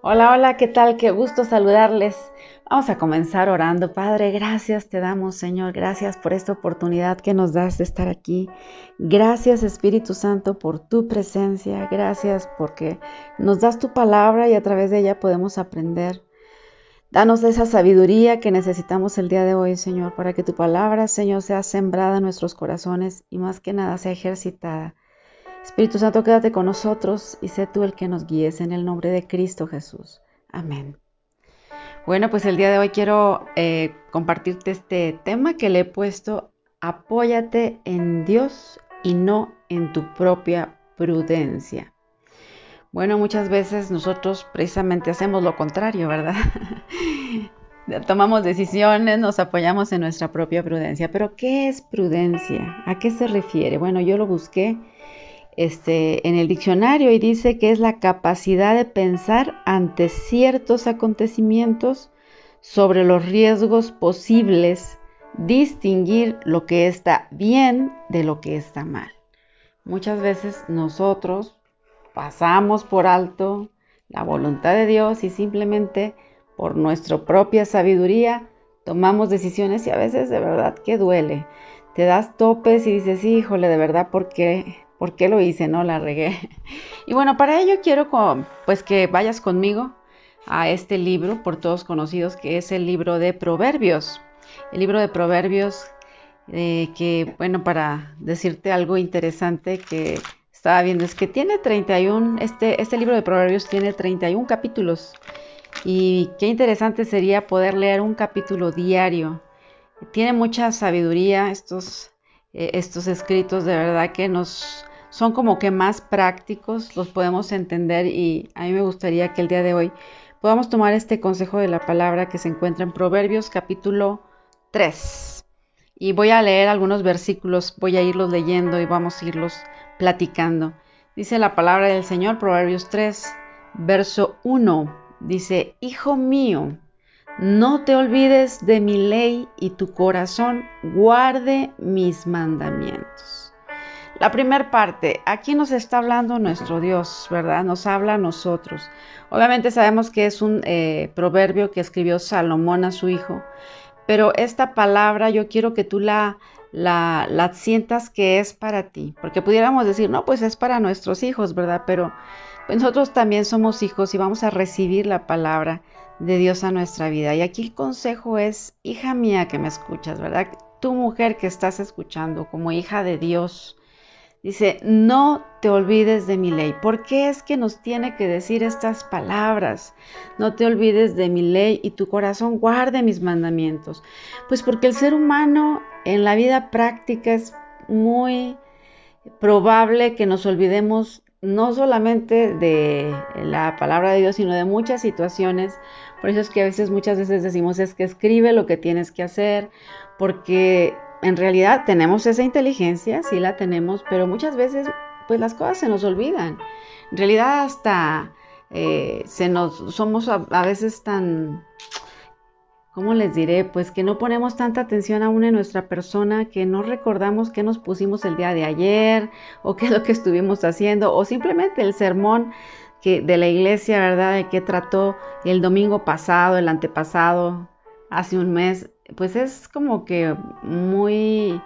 Hola, hola, ¿qué tal? Qué gusto saludarles. Vamos a comenzar orando. Padre, gracias te damos, Señor. Gracias por esta oportunidad que nos das de estar aquí. Gracias, Espíritu Santo, por tu presencia. Gracias porque nos das tu palabra y a través de ella podemos aprender. Danos esa sabiduría que necesitamos el día de hoy, Señor, para que tu palabra, Señor, sea sembrada en nuestros corazones y más que nada sea ejercitada Espíritu Santo, quédate con nosotros y sé tú el que nos guíes en el nombre de Cristo Jesús. Amén. Bueno, pues el día de hoy quiero eh, compartirte este tema que le he puesto, apóyate en Dios y no en tu propia prudencia. Bueno, muchas veces nosotros precisamente hacemos lo contrario, ¿verdad? Tomamos decisiones, nos apoyamos en nuestra propia prudencia. Pero ¿qué es prudencia? ¿A qué se refiere? Bueno, yo lo busqué este, en el diccionario y dice que es la capacidad de pensar ante ciertos acontecimientos sobre los riesgos posibles, distinguir lo que está bien de lo que está mal. Muchas veces nosotros pasamos por alto la voluntad de Dios y simplemente por nuestra propia sabiduría tomamos decisiones y a veces de verdad que duele. Te das topes y dices, híjole, de verdad, ¿por qué? ¿Por qué lo hice? No la regué. Y bueno, para ello quiero pues que vayas conmigo a este libro por todos conocidos que es el libro de Proverbios. El libro de Proverbios eh, que bueno, para decirte algo interesante que estaba viendo es que tiene 31, este, este libro de Proverbios tiene 31 capítulos. Y qué interesante sería poder leer un capítulo diario. Tiene mucha sabiduría estos, eh, estos escritos, de verdad que nos son como que más prácticos, los podemos entender y a mí me gustaría que el día de hoy podamos tomar este consejo de la palabra que se encuentra en Proverbios capítulo 3. Y voy a leer algunos versículos, voy a irlos leyendo y vamos a irlos platicando. Dice la palabra del Señor, Proverbios 3, verso 1. Dice, Hijo mío, no te olvides de mi ley y tu corazón guarde mis mandamientos. La primera parte, aquí nos está hablando nuestro Dios, ¿verdad? Nos habla a nosotros. Obviamente sabemos que es un eh, proverbio que escribió Salomón a su hijo, pero esta palabra yo quiero que tú la, la, la sientas que es para ti, porque pudiéramos decir, no, pues es para nuestros hijos, ¿verdad? Pero pues nosotros también somos hijos y vamos a recibir la palabra de Dios a nuestra vida. Y aquí el consejo es, hija mía que me escuchas, ¿verdad? Tu mujer que estás escuchando como hija de Dios, Dice, no te olvides de mi ley. ¿Por qué es que nos tiene que decir estas palabras? No te olvides de mi ley y tu corazón guarde mis mandamientos. Pues porque el ser humano en la vida práctica es muy probable que nos olvidemos no solamente de la palabra de Dios, sino de muchas situaciones. Por eso es que a veces, muchas veces decimos es que escribe lo que tienes que hacer, porque en realidad tenemos esa inteligencia, sí la tenemos, pero muchas veces pues las cosas se nos olvidan. En realidad hasta eh, se nos somos a, veces tan ¿cómo les diré? Pues que no ponemos tanta atención aún en nuestra persona, que no recordamos qué nos pusimos el día de ayer, o qué es lo que estuvimos haciendo, o simplemente el sermón que, de la iglesia, ¿verdad? De qué trató el domingo pasado, el antepasado, hace un mes pues es como que muy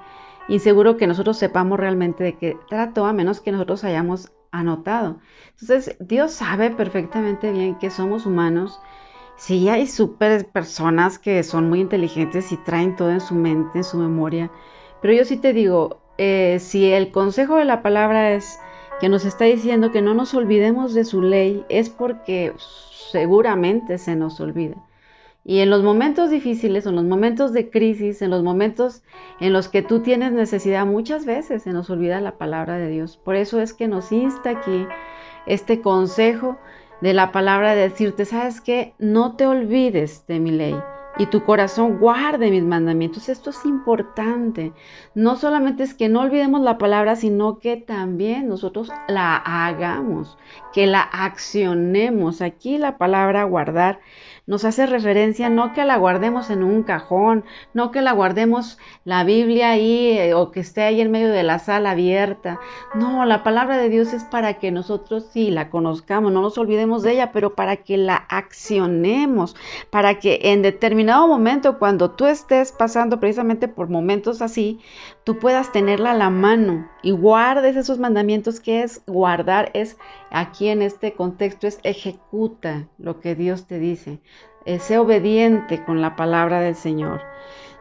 inseguro que nosotros sepamos realmente de qué trató, a menos que nosotros hayamos anotado. Entonces, Dios sabe perfectamente bien que somos humanos. Sí, hay super personas que son muy inteligentes y traen todo en su mente, en su memoria. Pero yo sí te digo, eh, si el consejo de la palabra es que nos está diciendo que no nos olvidemos de su ley, es porque seguramente se nos olvida. Y en los momentos difíciles, en los momentos de crisis, en los momentos en los que tú tienes necesidad, muchas veces se nos olvida la palabra de Dios. Por eso es que nos insta aquí este consejo de la palabra de decirte, ¿sabes qué? No te olvides de mi ley y tu corazón guarde mis mandamientos. Esto es importante. No solamente es que no olvidemos la palabra, sino que también nosotros la hagamos, que la accionemos. Aquí la palabra guardar nos hace referencia no que la guardemos en un cajón, no que la guardemos la Biblia ahí eh, o que esté ahí en medio de la sala abierta. No, la palabra de Dios es para que nosotros sí la conozcamos, no nos olvidemos de ella, pero para que la accionemos, para que en determinado momento, cuando tú estés pasando precisamente por momentos así, tú puedas tenerla a la mano y guardes esos mandamientos que es guardar, es aquí en este contexto, es ejecuta lo que Dios te dice. Eh, sé obediente con la palabra del Señor.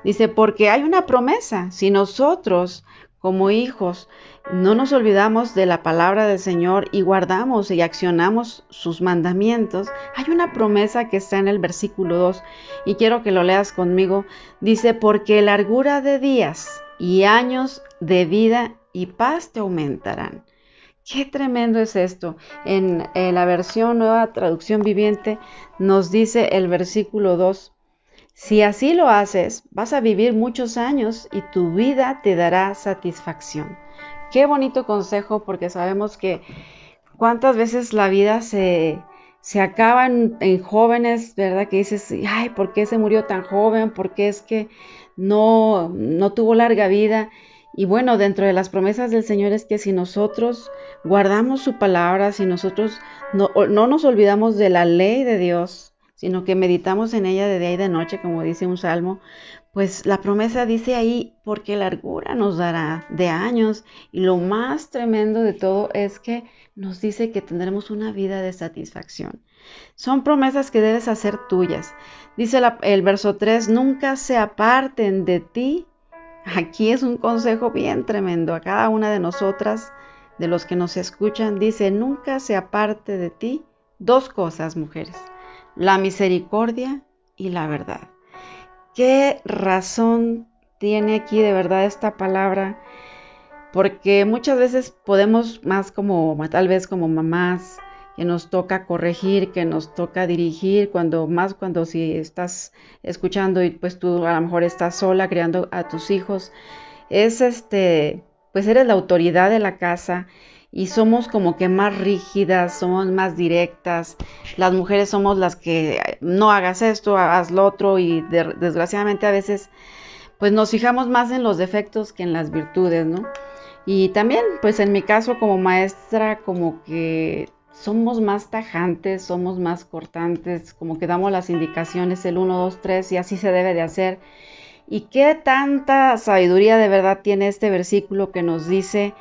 Dice, porque hay una promesa. Si nosotros, como hijos, no nos olvidamos de la palabra del Señor y guardamos y accionamos sus mandamientos, hay una promesa que está en el versículo 2 y quiero que lo leas conmigo. Dice, porque largura de días y años de vida y paz te aumentarán. Qué tremendo es esto. En, la versión nueva traducción viviente nos dice el versículo 2, si así lo haces, vas a vivir muchos años y tu vida te dará satisfacción. Qué bonito consejo porque sabemos que cuántas veces la vida se, se acaba en, en, jóvenes, ¿verdad? Que dices, ay, ¿por qué se murió tan joven? ¿Por qué es que no, no tuvo larga vida? Y bueno, dentro de las promesas del Señor es que si nosotros guardamos su palabra, si nosotros no, no, nos olvidamos de la ley de Dios, sino que meditamos en ella de día y de noche, como dice un salmo, pues la promesa dice ahí, porque largura nos dará de años. Y lo más tremendo de todo es que nos dice que tendremos una vida de satisfacción. Son promesas que debes hacer tuyas. Dice el verso 3, nunca se aparten de ti Aquí es un consejo bien tremendo a cada una de nosotras, de los que nos escuchan. Dice, nunca se aparte de ti dos cosas, mujeres, la misericordia y la verdad. ¿Qué razón tiene aquí de verdad esta palabra? Porque muchas veces podemos más como, tal vez como mamás, que nos toca corregir, que nos toca dirigir, cuando más cuando si estás escuchando y pues tú a lo mejor estás sola criando a tus hijos, es este, pues eres la autoridad de la casa y somos como que más rígidas, somos más directas. Las mujeres somos las que no hagas esto, hagas lo otro y desgraciadamente a veces pues nos fijamos más en los defectos que en las virtudes, ¿no? Y también pues en mi caso como maestra como que somos más tajantes, somos más cortantes, como que damos las indicaciones el 1, 2, 3 y así se debe de hacer. ¿Y qué tanta sabiduría de verdad tiene este versículo que nos dice,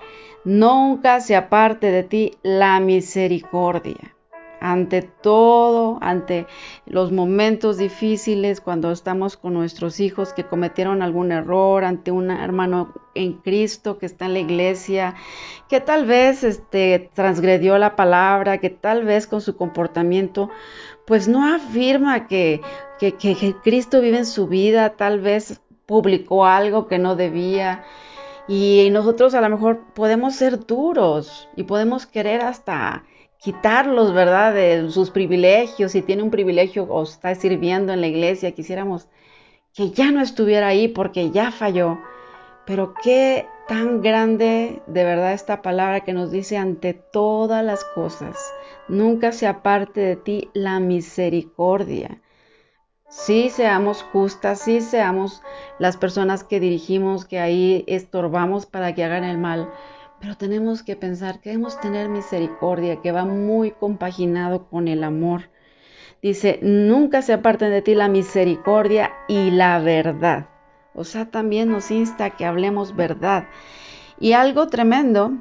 nunca se aparte de ti la misericordia? ante todo, ante los momentos difíciles, cuando estamos con nuestros hijos que cometieron algún error, ante un hermano en Cristo que está en la iglesia, que tal vez este, transgredió la palabra, que tal vez con su comportamiento, pues no afirma que, que, que Cristo vive en su vida, tal vez publicó algo que no debía. Y nosotros a lo mejor podemos ser duros y podemos querer hasta quitarlos, ¿verdad? De sus privilegios, si tiene un privilegio o está sirviendo en la iglesia, quisiéramos que ya no estuviera ahí porque ya falló. Pero qué tan grande de verdad esta palabra que nos dice ante todas las cosas, nunca se aparte de ti la misericordia. Sí seamos justas, sí seamos las personas que dirigimos, que ahí estorbamos para que hagan el mal, pero tenemos que pensar que debemos tener misericordia, que va muy compaginado con el amor. Dice, nunca se aparten de ti la misericordia y la verdad. O sea, también nos insta que hablemos verdad. Y algo tremendo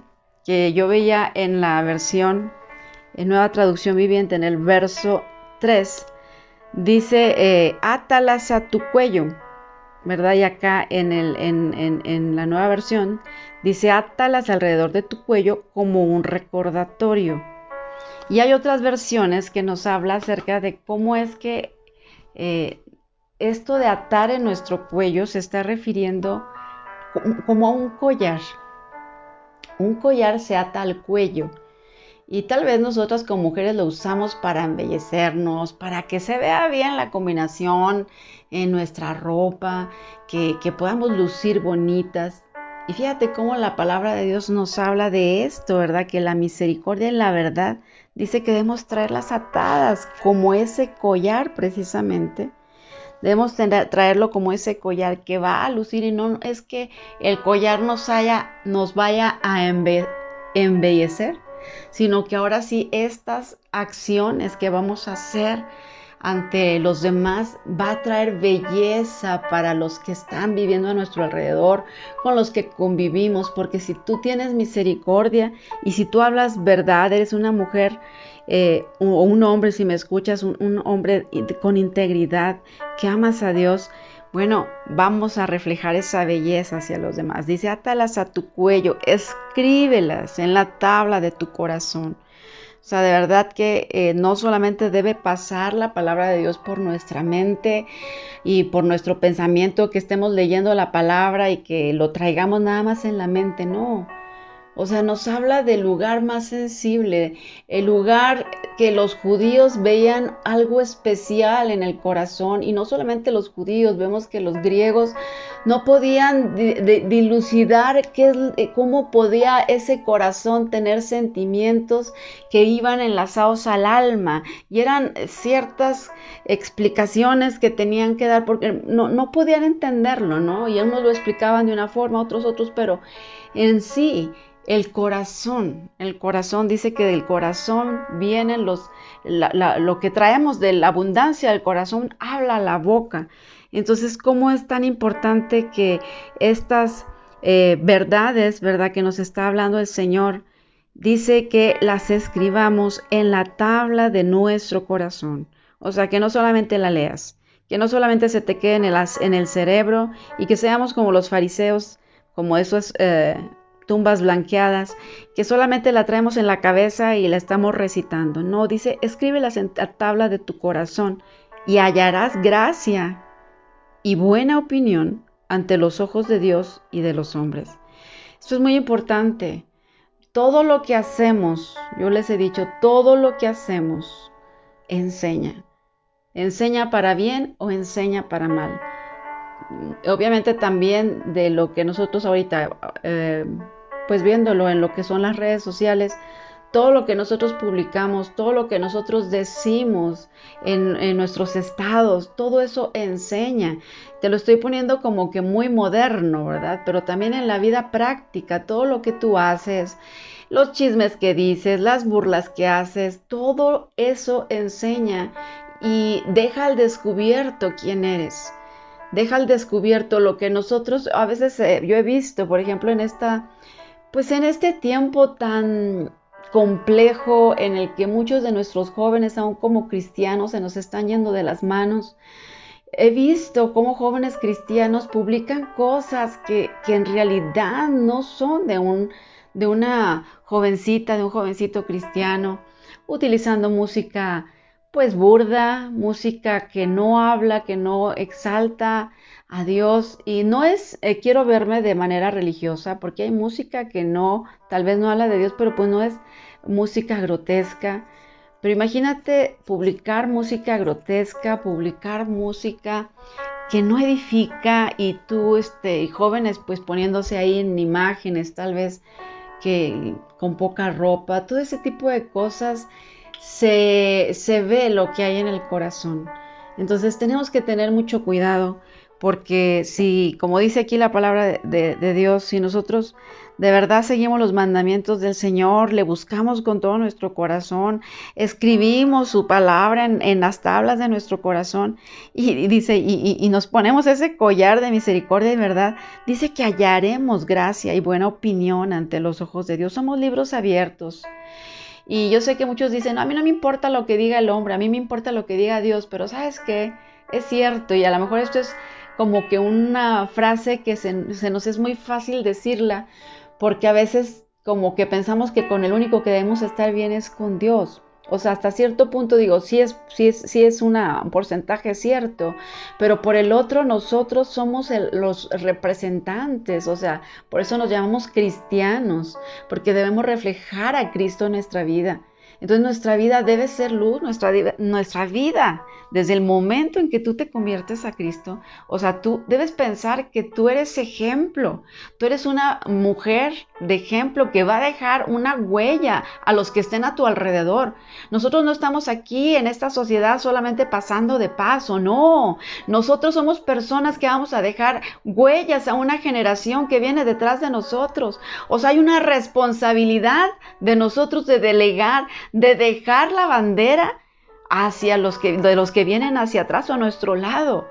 que yo veía en la versión, en nueva traducción viviente, en el verso 3, dice, eh, átalas a tu cuello ¿verdad? Y acá en, en, la nueva versión dice átalas alrededor de tu cuello como un recordatorio. Y hay otras versiones que nos habla acerca de cómo es que eh, esto de atar en nuestro cuello se está refiriendo como a un collar. Un collar se ata al cuello Y tal vez nosotras como mujeres lo usamos para embellecernos, para que se vea bien la combinación en nuestra ropa, que, que podamos lucir bonitas. Y fíjate cómo la palabra de Dios nos habla de esto, ¿verdad? Que la misericordia y la verdad dice que debemos traerlas atadas como ese collar precisamente. Debemos traerlo como ese collar que va a lucir y no es que el collar nos, vaya a embellecer, sino que ahora sí estas acciones que vamos a hacer ante los demás va a traer belleza para los que están viviendo a nuestro alrededor, con los que convivimos, porque si tú tienes misericordia y si tú hablas verdad, eres una mujer eh, o un hombre, si me escuchas, un, un hombre con integridad, que amas a Dios, bueno, vamos a reflejar esa belleza hacia los demás. Dice, átalas a tu cuello, escríbelas en la tabla de tu corazón. O sea, de verdad que eh, no solamente debe pasar la palabra de Dios por nuestra mente y por nuestro pensamiento, que estemos leyendo la palabra y que lo traigamos nada más en la mente, no. O sea, nos habla del lugar más sensible, el lugar que los judíos veían algo especial en el corazón. Y no solamente los judíos, vemos que los griegos no podían dilucidar eh, cómo podía ese corazón tener sentimientos que iban enlazados al alma y eran ciertas explicaciones que tenían que dar porque no, podían entenderlo, ¿no? Y unos lo explicaban de una forma, otros otros, pero en sí el corazón, el corazón dice que del corazón vienen los, lo que traemos de la abundancia del corazón, habla la boca. Entonces, ¿cómo es tan importante que estas eh, verdades, verdad, que nos está hablando el Señor, dice que las escribamos en la tabla de nuestro corazón? O sea, que no solamente la leas, que no solamente se te quede en el, cerebro y que seamos como los fariseos, como esos eh, tumbas blanqueadas, que solamente la traemos en la cabeza y la estamos recitando. No, dice, escríbelas en la tabla de tu corazón y hallarás gracia y buena opinión ante los ojos de Dios y de los hombres. Esto es muy importante. Todo lo que hacemos, yo les he dicho, todo lo que hacemos enseña. Enseña para bien o enseña para mal. Obviamente también de lo que nosotros ahorita eh, pues viéndolo en lo que son las redes sociales, todo lo que nosotros publicamos, todo lo que nosotros decimos en, nuestros estados, todo eso enseña. Te lo estoy poniendo como que muy moderno, ¿verdad? Pero también en la vida práctica, todo lo que tú haces, los chismes que dices, las burlas que haces, todo eso enseña y deja al descubierto quién eres. Deja al descubierto lo que nosotros, a veces eh, yo he visto, por ejemplo, en esta pues en este tiempo tan complejo en el que muchos de nuestros jóvenes, aún como cristianos, se nos están yendo de las manos, he visto cómo jóvenes cristianos publican cosas que, en realidad no son de, un, de una jovencita, de un jovencito cristiano, utilizando música pues burda, música que no habla, que no exalta a Dios y no es eh, quiero verme de manera religiosa porque hay música que no, tal vez no habla de Dios, pero pues no es música grotesca. Pero imagínate publicar música grotesca, publicar música que no edifica y tú, este, jóvenes pues poniéndose ahí en imágenes tal vez que con poca ropa, todo ese tipo de cosas se, se ve lo que hay en el corazón. Entonces tenemos que tener mucho cuidado porque si, como dice aquí la palabra de, Dios, si nosotros de verdad seguimos los mandamientos del Señor, le buscamos con todo nuestro corazón, escribimos su palabra en, las tablas de nuestro corazón y, dice, y, y, nos ponemos ese collar de misericordia y verdad, dice que hallaremos gracia y buena opinión ante los ojos de Dios. Somos libros abiertos. Y yo sé que muchos dicen, a mí no me importa lo que diga el hombre, a mí me importa lo que diga Dios, pero ¿sabes qué? Es cierto y a lo mejor esto es como que una frase que se, nos es muy fácil decirla, porque a veces como que pensamos que con el único que debemos estar bien es con Dios. O sea, hasta cierto punto digo, sí es, sí es, sí es un porcentaje cierto, pero por el otro nosotros somos los representantes, o sea, por eso nos llamamos cristianos, porque debemos reflejar a Cristo en nuestra vida. Entonces nuestra vida debe ser luz, nuestra, nuestra vida, desde el momento en que tú te conviertes a Cristo, o sea, tú debes pensar que tú eres ejemplo, tú eres una mujer de ejemplo que va a dejar una huella a los que estén a tu alrededor. Nosotros no estamos aquí en esta sociedad solamente pasando de paso, no, nosotros somos personas que vamos a dejar huellas a una generación que viene detrás de nosotros. O sea, hay una responsabilidad de nosotros de delegar, de dejar la bandera hacia los que, de los que vienen hacia atrás o a nuestro lado.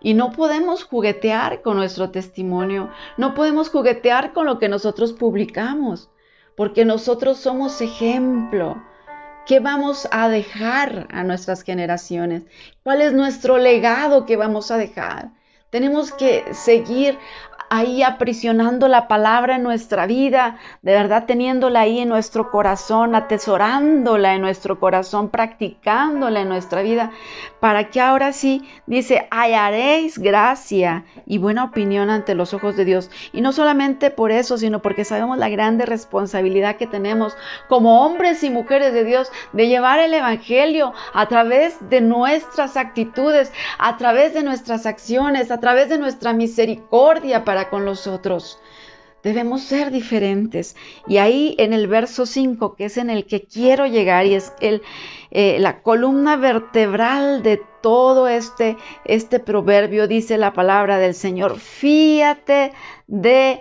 Y no podemos juguetear con nuestro testimonio, no podemos juguetear con lo que nosotros publicamos, porque nosotros somos ejemplo. ¿Qué vamos a dejar a nuestras generaciones? ¿Cuál es nuestro legado que vamos a dejar? Tenemos que seguir ahí aprisionando la palabra en nuestra vida, de verdad teniéndola ahí en nuestro corazón, atesorándola en nuestro corazón, practicándola en nuestra vida, para que ahora sí, dice, hallaréis gracia y buena opinión ante los ojos de Dios. Y no solamente por eso, sino porque sabemos la grande responsabilidad que tenemos como hombres y mujeres de Dios de llevar el Evangelio a través de nuestras actitudes, a través de nuestras acciones, a través de nuestra misericordia para con los otros. Debemos ser diferentes. Y ahí en el verso 5, que es en el que quiero llegar, y es el, eh, la columna vertebral de todo este, este proverbio, dice la palabra del Señor, fíate de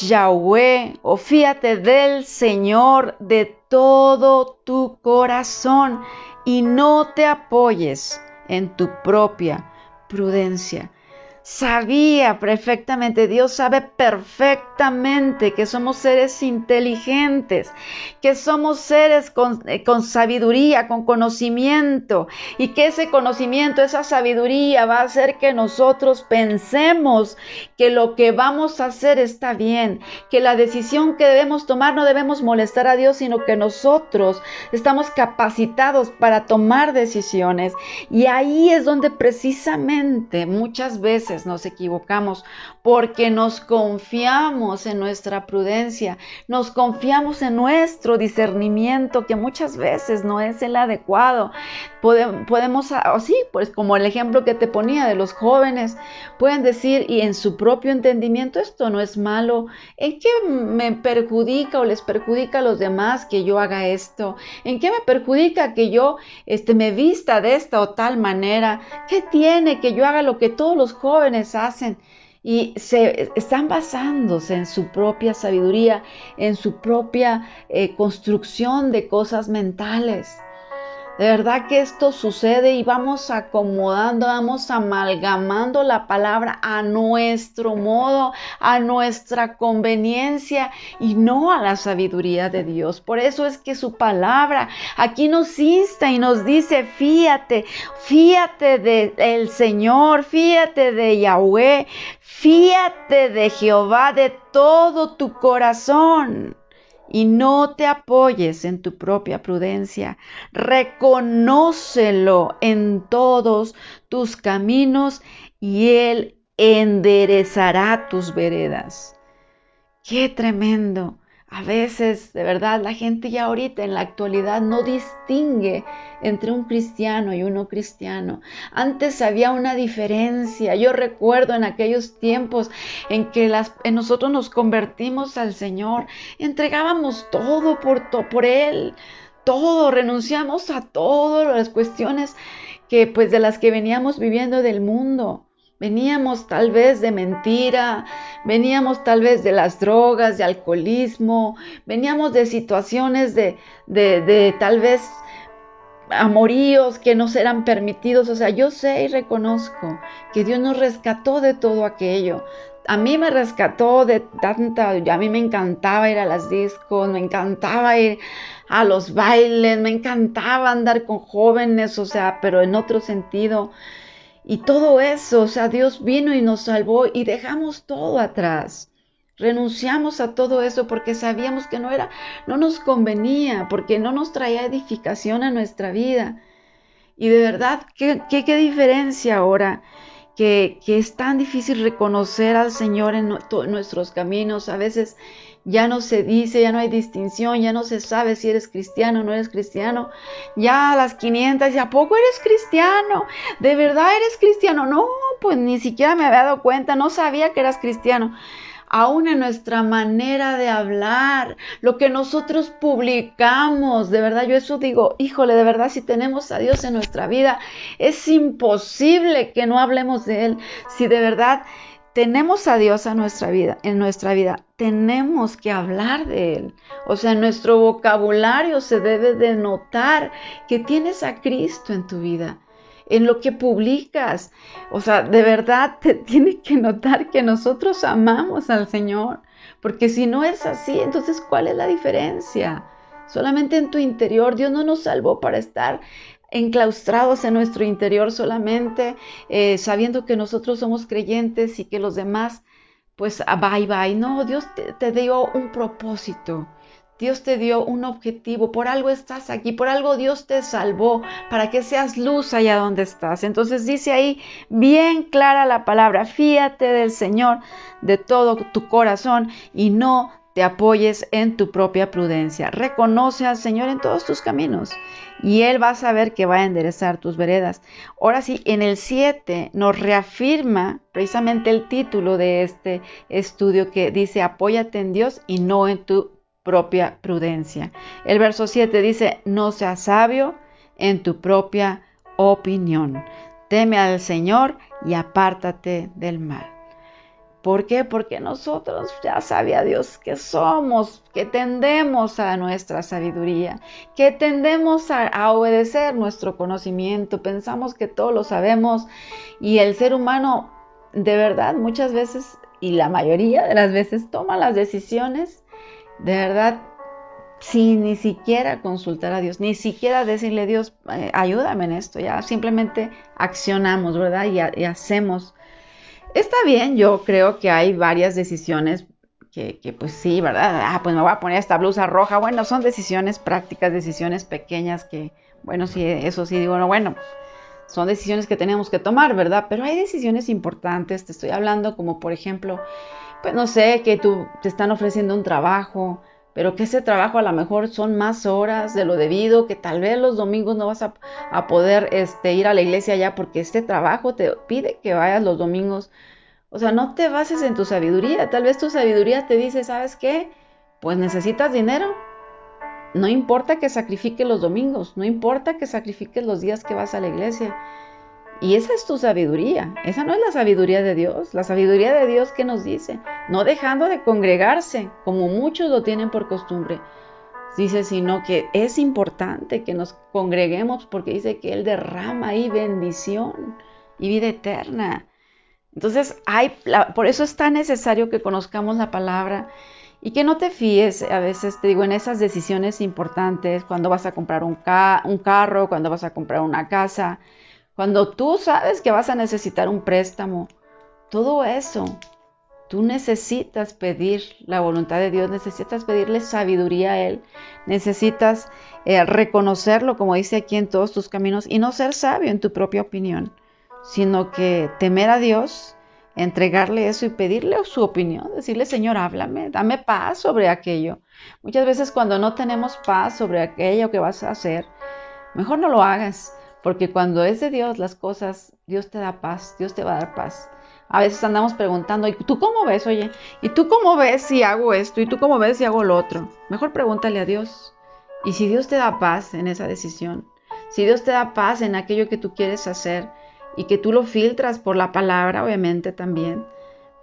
Yahweh o fíate del Señor de todo tu corazón y no te apoyes en tu propia prudencia sabía perfectamente, Dios sabe perfectamente que somos seres inteligentes, que somos seres eh, con, sabiduría, con conocimiento, y que ese conocimiento, esa sabiduría va a hacer que nosotros pensemos que lo que vamos a hacer está bien, que la decisión que debemos tomar no debemos molestar a Dios, sino que nosotros estamos capacitados para tomar decisiones. Y ahí es donde precisamente muchas veces nos equivocamos porque nos confiamos en nuestra prudencia, nos confiamos en nuestro discernimiento que muchas veces no es el adecuado. Podemos, o sí, pues como el ejemplo que te ponía de los jóvenes, pueden decir y en su propio entendimiento esto no es malo, ¿en qué me perjudica o les perjudica a los demás que yo haga esto? ¿En qué me perjudica que yo este, me vista de esta o tal manera? ¿Qué tiene que yo haga lo que todos los jóvenes hacen y se están basándose en su propia sabiduría, en su propia eh, construcción de cosas mentales. De verdad que esto sucede y vamos acomodando, vamos amalgamando la palabra a nuestro modo, a nuestra conveniencia y no a la sabiduría de Dios. Por eso es que su palabra aquí nos insta y nos dice, fíate, fíate del Señor, fíate de Yahweh, fíate de Jehová de todo tu corazón y no te apoyes en tu propia prudencia. Reconócelo en todos tus caminos y Él enderezará tus veredas. Qué tremendo. A veces, de verdad, la gente ya ahorita en la actualidad no distingue entre un cristiano y uno cristiano. Antes había una diferencia. Yo recuerdo en aquellos tiempos en que las, en nosotros nos convertimos al Señor, entregábamos todo por, por Él, todo, renunciamos a todas las cuestiones que pues de las que veníamos viviendo del mundo. Veníamos tal vez de mentira, veníamos tal vez de las drogas, de alcoholismo, veníamos de situaciones de, de, de tal vez amoríos que nos eran permitidos. O sea, yo sé y reconozco que Dios nos rescató de todo aquello. A mí me rescató de tanta, a mí me encantaba ir a las discos, me encantaba ir a los bailes, me encantaba andar con jóvenes, o sea, pero en otro sentido. Y todo eso, o sea, Dios vino y nos salvó y dejamos todo atrás. Renunciamos a todo eso porque sabíamos que no era, no nos convenía, porque no nos traía edificación a nuestra vida. Y de verdad, ¿qué, qué, diferencia ahora? Que, que, es tan difícil reconocer al Señor en, en nuestros caminos. A veces ya no se dice, ya no hay distinción, ya no se sabe si eres cristiano o no eres cristiano. Ya a las 500, ¿y a poco eres cristiano? ¿De verdad eres cristiano? No, pues ni siquiera me había dado cuenta, no sabía que eras cristiano aún en nuestra manera de hablar, lo que nosotros publicamos. De verdad, yo eso digo, híjole, de verdad, si tenemos a Dios en nuestra vida, es imposible que no hablemos de Él. Si de verdad tenemos a Dios en nuestra vida, en nuestra vida, tenemos que hablar de Él. O sea, en nuestro vocabulario se debe de notar que tienes a Cristo en tu vida en lo que publicas. O sea, de verdad te tiene que notar que nosotros amamos al Señor. Porque si no es así, entonces ¿cuál es la diferencia? Solamente en tu interior. Dios no nos salvó para estar enclaustrados en nuestro interior solamente, eh, sabiendo que nosotros somos creyentes y que los demás, pues, bye bye. No, Dios te, te dio un propósito. Dios te dio un objetivo, por algo estás aquí, por algo Dios te salvó, para que seas luz allá donde estás. Entonces dice ahí bien clara la palabra, fíate del Señor de todo tu corazón y no te apoyes en tu propia prudencia. Reconoce al Señor en todos tus caminos y Él va a saber que va a enderezar tus veredas. Ahora sí, en el 7 nos reafirma precisamente el título de este estudio que dice, apóyate en Dios y no en tu propia prudencia. El verso 7 dice, no seas sabio en tu propia opinión. Teme al Señor y apártate del mal. ¿Por qué? Porque nosotros ya sabía Dios que somos, que tendemos a nuestra sabiduría, que tendemos a, a, obedecer nuestro conocimiento, pensamos que todo lo sabemos y el ser humano de verdad muchas veces y la mayoría de las veces toma las decisiones de verdad, sin ni siquiera consultar a Dios, ni siquiera decirle, Dios, eh, ayúdame en esto, ya simplemente accionamos, ¿verdad? Y, hacemos. Está bien, yo creo que hay varias decisiones que, pues sí, ¿verdad? Ah, pues me voy a poner esta blusa roja. Bueno, son decisiones prácticas, decisiones pequeñas que, bueno, sí, eso sí digo, bueno, son decisiones que tenemos que tomar, ¿verdad? Pero hay decisiones importantes, te estoy hablando como por ejemplo, pues no sé, que tú te están ofreciendo un trabajo, pero que ese trabajo a lo mejor son más horas de lo debido, que tal vez los domingos no vas a, poder este, ir a la iglesia ya porque este trabajo te pide que vayas los domingos. O sea, no te bases en tu sabiduría. Tal vez tu sabiduría te dice, ¿sabes qué? Pues necesitas dinero. No importa que sacrifiques los domingos, no importa que sacrifiques los días que vas a la iglesia. Y esa es tu sabiduría. Esa no es la sabiduría de Dios. La sabiduría de Dios que nos dice, no dejando de congregarse, como muchos lo tienen por costumbre. Dice, sino que es importante que nos congreguemos porque dice que Él derrama ahí bendición y vida eterna. Entonces, hay, por eso es tan necesario que conozcamos la palabra y que no te fíes, a veces te digo, en esas decisiones importantes, cuando vas a comprar un, un carro, cuando vas a comprar una casa, cuando tú sabes que vas a necesitar un préstamo, todo eso, tú necesitas pedir la voluntad de Dios, necesitas pedirle sabiduría a Él, necesitas eh, reconocerlo, como dice aquí en todos tus caminos, y no ser sabio en tu propia opinión, sino que temer a Dios, entregarle eso y pedirle su opinión, decirle, Señor, háblame, dame paz sobre aquello. Muchas veces cuando no tenemos paz sobre aquello que vas a hacer, mejor no lo hagas porque cuando es de Dios las cosas, Dios te da paz, Dios te va a dar paz. A veces andamos preguntando, ¿y tú cómo ves, oye? ¿Y tú cómo ves si hago esto? ¿Y tú cómo ves si hago lo otro? Mejor pregúntale a Dios. Y si Dios te da paz en esa decisión, si Dios te da paz en aquello que tú quieres hacer y que tú lo filtras por la palabra, obviamente también,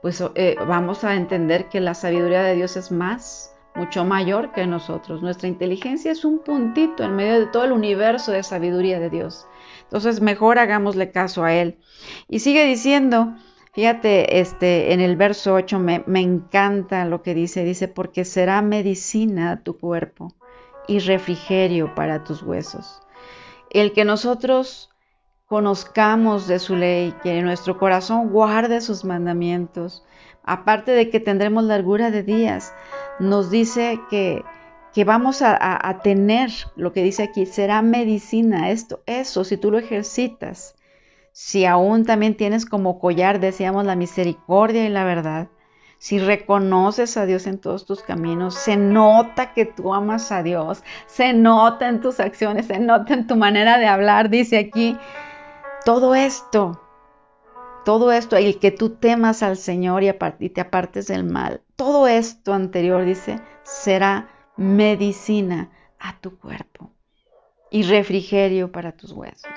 pues eh, vamos a entender que la sabiduría de Dios es más mucho mayor que nosotros. Nuestra inteligencia es un puntito en medio de todo el universo de sabiduría de Dios. Entonces, mejor hagámosle caso a Él. Y sigue diciendo, fíjate, este, en el verso 8 me, me encanta lo que dice, dice, porque será medicina tu cuerpo y refrigerio para tus huesos. El que nosotros conozcamos de su ley, que nuestro corazón guarde sus mandamientos, aparte de que tendremos largura de días, nos dice que, que vamos a, a, tener, lo que dice aquí, será medicina, esto, eso, si tú lo ejercitas, si aún también tienes como collar, decíamos, la misericordia y la verdad, si reconoces a Dios en todos tus caminos, se nota que tú amas a Dios, se nota en tus acciones, se nota en tu manera de hablar, dice aquí, todo esto, todo esto, el que tú temas al Señor y, te apartes del mal, todo esto anterior, dice, será medicina a tu cuerpo y refrigerio para tus huesos.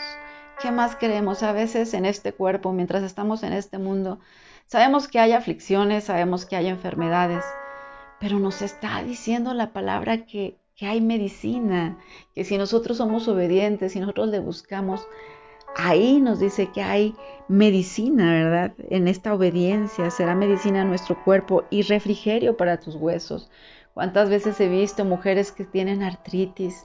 ¿Qué más queremos? A veces en este cuerpo, mientras estamos en este mundo, sabemos que hay aflicciones, sabemos que hay enfermedades, pero nos está diciendo la palabra que, que hay medicina, que si nosotros somos obedientes, si nosotros le buscamos, ahí nos dice que hay medicina, ¿verdad? En esta obediencia será medicina a nuestro cuerpo y refrigerio para tus huesos. ¿Cuántas veces he visto mujeres que tienen artritis?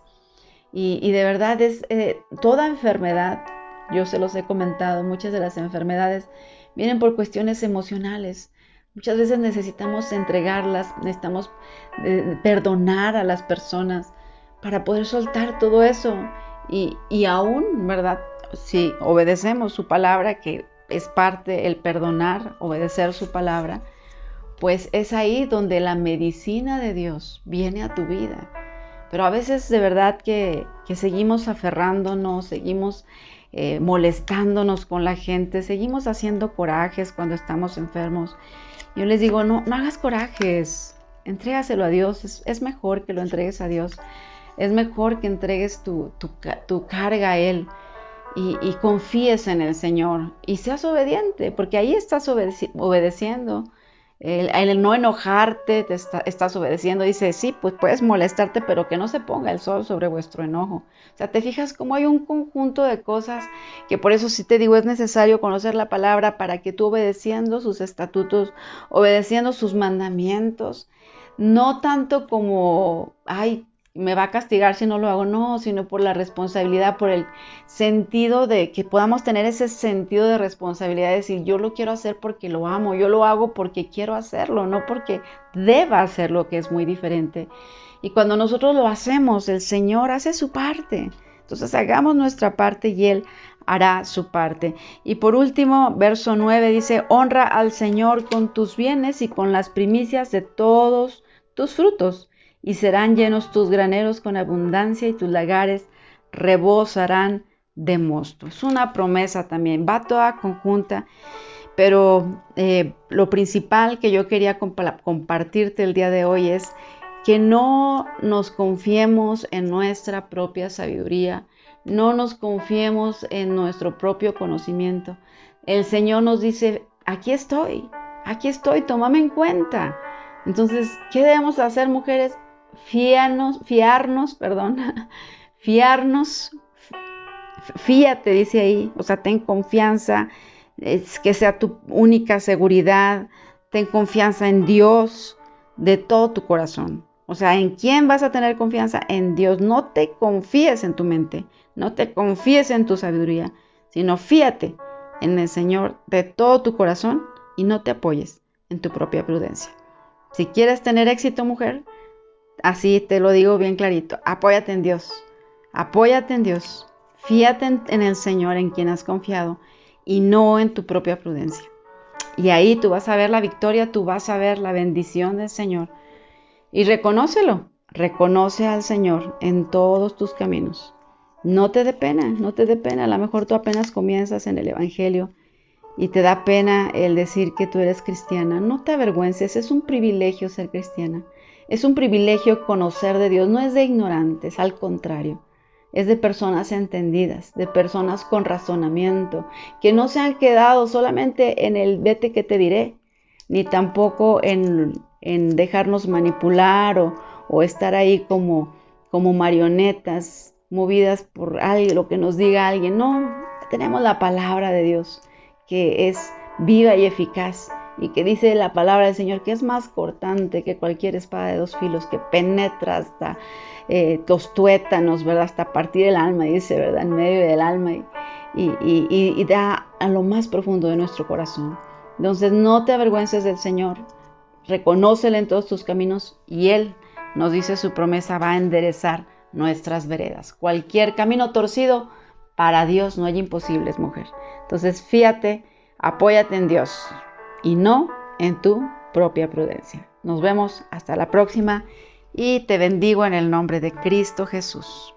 Y, de verdad es eh, toda enfermedad, yo se los he comentado, muchas de las enfermedades vienen por cuestiones emocionales. Muchas veces necesitamos entregarlas, necesitamos eh, perdonar a las personas para poder soltar todo eso. Y, y aún, ¿verdad? Si obedecemos su palabra, que es parte el perdonar, obedecer su palabra, pues es ahí donde la medicina de Dios viene a tu vida. Pero a veces de verdad que, seguimos aferrándonos, seguimos eh, molestándonos con la gente, seguimos haciendo corajes cuando estamos enfermos. Yo les digo, no, no hagas corajes, entrégaselo a Dios, es, mejor que lo entregues a Dios, es mejor que entregues tu, tu carga a Él y, confíes en el Señor y seas obediente, porque ahí estás obedeciendo. El, no enojarte, te estás obedeciendo. Dice, sí, pues puedes molestarte, pero que no se ponga el sol sobre vuestro enojo. O sea, te fijas cómo hay un conjunto de cosas que por eso sí te digo, es necesario conocer la palabra para que tú obedeciendo sus estatutos, obedeciendo sus mandamientos, no tanto como, ay, me va a castigar si no lo hago, no, sino por la responsabilidad, por el sentido de que podamos tener ese sentido de responsabilidad, de decir, yo lo quiero hacer porque lo amo, yo lo hago porque quiero hacerlo, no porque deba hacerlo, que es muy diferente. Y cuando nosotros lo hacemos, el Señor hace su parte. Entonces hagamos nuestra parte y Él hará su parte. Y por último, verso 9 dice, honra al Señor con tus bienes y con las primicias de todos tus frutos y serán llenos tus graneros con abundancia y tus lagares rebosarán de mosto. Es una promesa también, va toda conjunta, pero eh, lo principal que yo quería compartirte el día de hoy es que no nos confiemos en nuestra propia sabiduría, no nos confiemos en nuestro propio conocimiento. El Señor nos dice, aquí estoy, aquí estoy, tómame en cuenta. Entonces, ¿qué debemos hacer, mujeres? Fiarnos, fiarnos, perdón, fiarnos, fíate, dice ahí, o sea, ten confianza, es que sea tu única seguridad, ten confianza en Dios de todo tu corazón. O sea, ¿en quién vas a tener confianza? En Dios. No te confíes en tu mente, no te confíes en tu sabiduría, sino fíate en el Señor de todo tu corazón y no te apoyes en tu propia prudencia. Si quieres tener éxito, mujer, Así te lo digo bien clarito, apóyate en Dios, apóyate en Dios, fíate en, el Señor en quien has confiado y no en tu propia prudencia. Y ahí tú vas a ver la victoria, tú vas a ver la bendición del Señor. Y reconócelo, reconoce al Señor en todos tus caminos. No te dé pena, no te dé pena. A lo mejor tú apenas comienzas en el Evangelio y te da pena el decir que tú eres cristiana. No te avergüences, es un privilegio ser cristiana. Es un privilegio conocer de Dios, no es de ignorantes, al contrario, es de personas entendidas, de personas con razonamiento, que no se han quedado solamente en el vete que te diré, ni tampoco en, dejarnos manipular o, o, estar ahí como, como marionetas movidas por algo, lo que nos diga alguien. No, tenemos la palabra de Dios, que es viva y eficaz y que dice la palabra del Señor que es más cortante que cualquier espada de dos filos, que penetra hasta eh, ¿verdad? Hasta partir el alma, dice, ¿verdad? En medio del alma y, y, da a lo más profundo de nuestro corazón. Entonces no te avergüences del Señor, reconócele en todos tus caminos y Él nos dice su promesa va a enderezar nuestras veredas. Cualquier camino torcido, para Dios no hay imposibles, mujer. Entonces fíate, apóyate en Dios y no en tu propia prudencia. Nos vemos hasta la próxima y te bendigo en el nombre de Cristo Jesús.